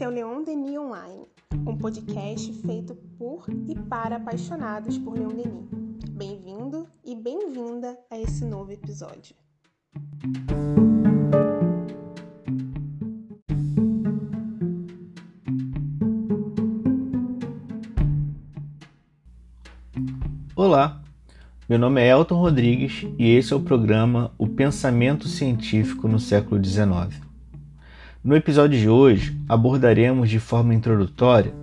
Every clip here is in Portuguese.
Esse é o Leon Denis Online, um podcast feito por e para apaixonados por Leon Denis. Bem-vindo e bem-vinda a esse novo episódio. Olá, meu nome é Elton Rodrigues e esse é o programa O Pensamento Científico no Século XIX. No episódio de hoje, abordaremos de forma introdutória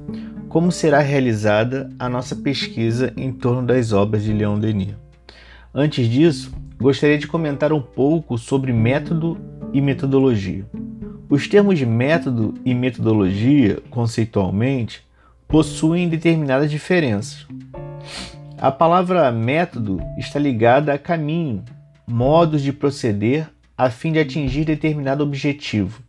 como será realizada a nossa pesquisa em torno das obras de Leon Denis. Antes disso, gostaria de comentar um pouco sobre método e metodologia. Os termos de método e metodologia, conceitualmente, possuem determinadas diferenças. A palavra método está ligada a caminho, modos de proceder a fim de atingir determinado objetivo.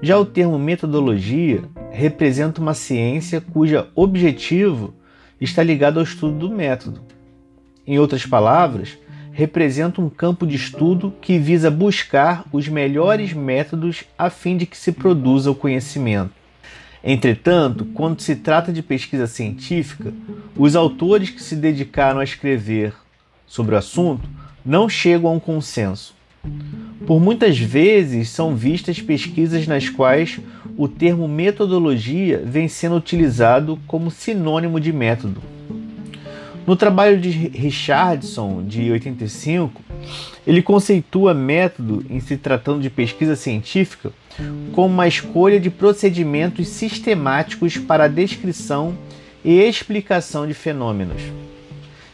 Já o termo metodologia representa uma ciência cuja objetivo está ligado ao estudo do método. Em outras palavras, representa um campo de estudo que visa buscar os melhores métodos a fim de que se produza o conhecimento. Entretanto, quando se trata de pesquisa científica, os autores que se dedicaram a escrever sobre o assunto não chegam a um consenso. Por muitas vezes são vistas pesquisas nas quais o termo metodologia vem sendo utilizado como sinônimo de método. No trabalho de Richardson, de 85, ele conceitua método, em se tratando de pesquisa científica, como uma escolha de procedimentos sistemáticos para a descrição e explicação de fenômenos.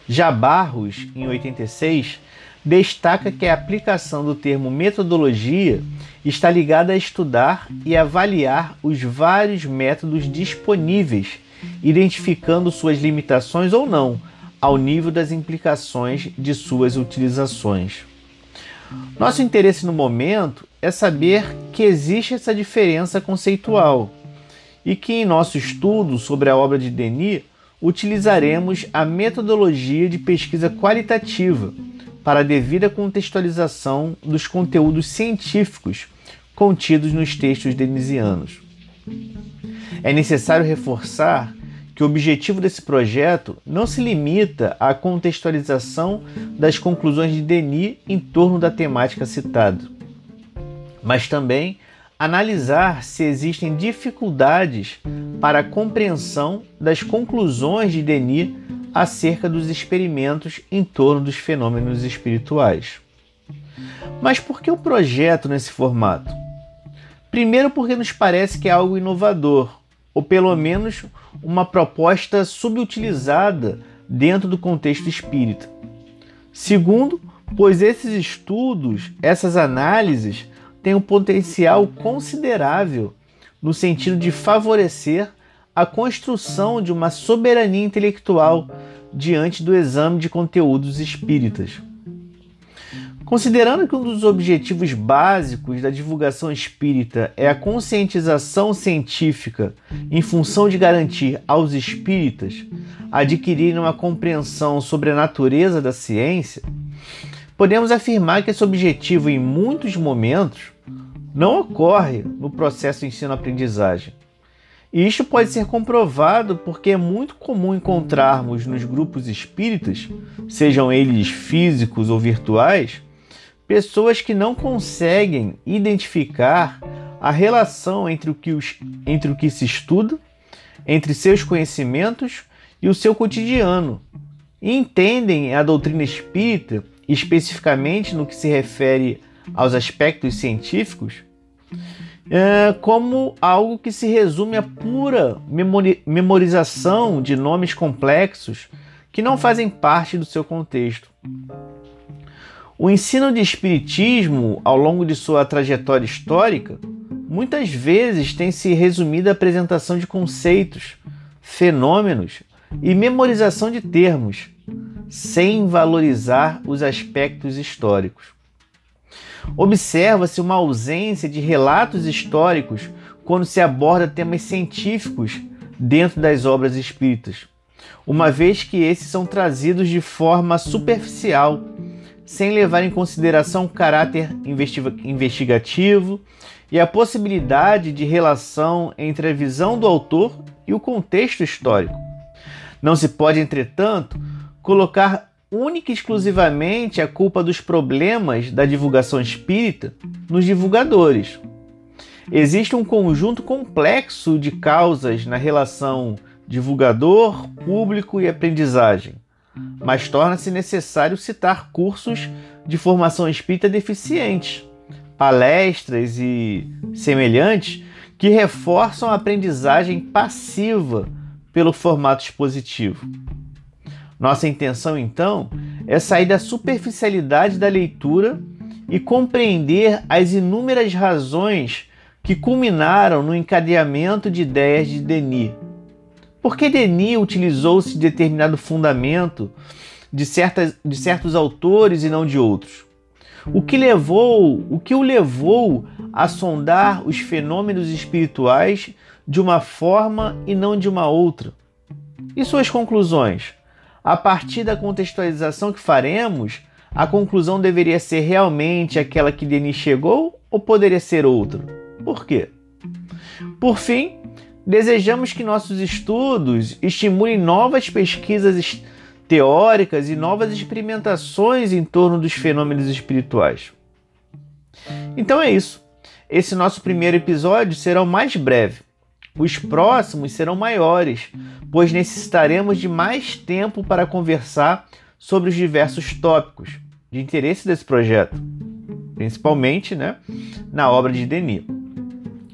Já Barros, em 86, destaca que a aplicação do termo metodologia está ligada a estudar e avaliar os vários métodos disponíveis, identificando suas limitações ou não, ao nível das implicações de suas utilizações. Nosso interesse no momento é saber que existe essa diferença conceitual e que em nosso estudo sobre a obra de Denis utilizaremos a metodologia de pesquisa qualitativa para a devida contextualização dos conteúdos científicos contidos nos textos denisianos. É necessário reforçar que o objetivo desse projeto não se limita à contextualização das conclusões de Denis em torno da temática citada, mas também analisar se existem dificuldades para a compreensão das conclusões de Denis acerca dos experimentos em torno dos fenômenos espirituais. Mas por que o projeto nesse formato? Primeiro, porque nos parece que é algo inovador, ou pelo menos uma proposta subutilizada dentro do contexto espírita. Segundo, pois esses estudos, essas análises, têm um potencial considerável no sentido de favorecer a construção de uma soberania intelectual diante do exame de conteúdos espíritas. Considerando que um dos objetivos básicos da divulgação espírita é a conscientização científica em função de garantir aos espíritas adquirirem uma compreensão sobre a natureza da ciência, podemos afirmar que esse objetivo, em muitos momentos, não ocorre no processo ensino-aprendizagem e isto pode ser comprovado porque é muito comum encontrarmos nos grupos espíritas, sejam eles físicos ou virtuais, pessoas que não conseguem identificar a relação entre o que, os, entre o que se estuda, entre seus conhecimentos e o seu cotidiano, e entendem a doutrina espírita, especificamente no que se refere aos aspectos científicos, é, como algo que se resume a pura memori memorização de nomes complexos que não fazem parte do seu contexto. O ensino de espiritismo, ao longo de sua trajetória histórica, muitas vezes tem se resumido a apresentação de conceitos, fenômenos e memorização de termos, sem valorizar os aspectos históricos. Observa-se uma ausência de relatos históricos quando se aborda temas científicos dentro das obras espíritas, uma vez que esses são trazidos de forma superficial, sem levar em consideração o caráter investigativo e a possibilidade de relação entre a visão do autor e o contexto histórico. Não se pode, entretanto, colocar única e exclusivamente a culpa dos problemas da divulgação espírita nos divulgadores. Existe um conjunto complexo de causas na relação divulgador, público e aprendizagem, mas torna-se necessário citar cursos de formação espírita deficientes, palestras e semelhantes que reforçam a aprendizagem passiva pelo formato expositivo. Nossa intenção, então, é sair da superficialidade da leitura e compreender as inúmeras razões que culminaram no encadeamento de ideias de Denis. Por que Denis utilizou-se de determinado fundamento de, certas, de certos autores e não de outros? O que levou, o que o levou a sondar os fenômenos espirituais de uma forma e não de uma outra? E suas conclusões? A partir da contextualização que faremos, a conclusão deveria ser realmente aquela que Denis chegou ou poderia ser outra? Por quê? Por fim, desejamos que nossos estudos estimulem novas pesquisas teóricas e novas experimentações em torno dos fenômenos espirituais. Então é isso. Esse nosso primeiro episódio será o mais breve. Os próximos serão maiores, pois necessitaremos de mais tempo para conversar sobre os diversos tópicos de interesse desse projeto, principalmente né, na obra de Denis.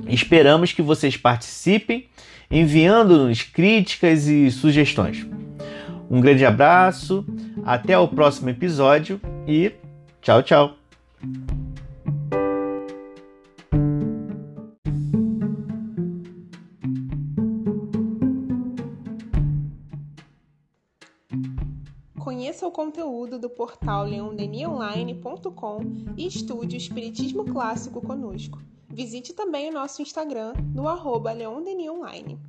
Esperamos que vocês participem, enviando-nos críticas e sugestões. Um grande abraço, até o próximo episódio e tchau, tchau! Conheça o conteúdo do portal leondenionline.com e estude o Espiritismo Clássico conosco. Visite também o nosso Instagram no arroba Online.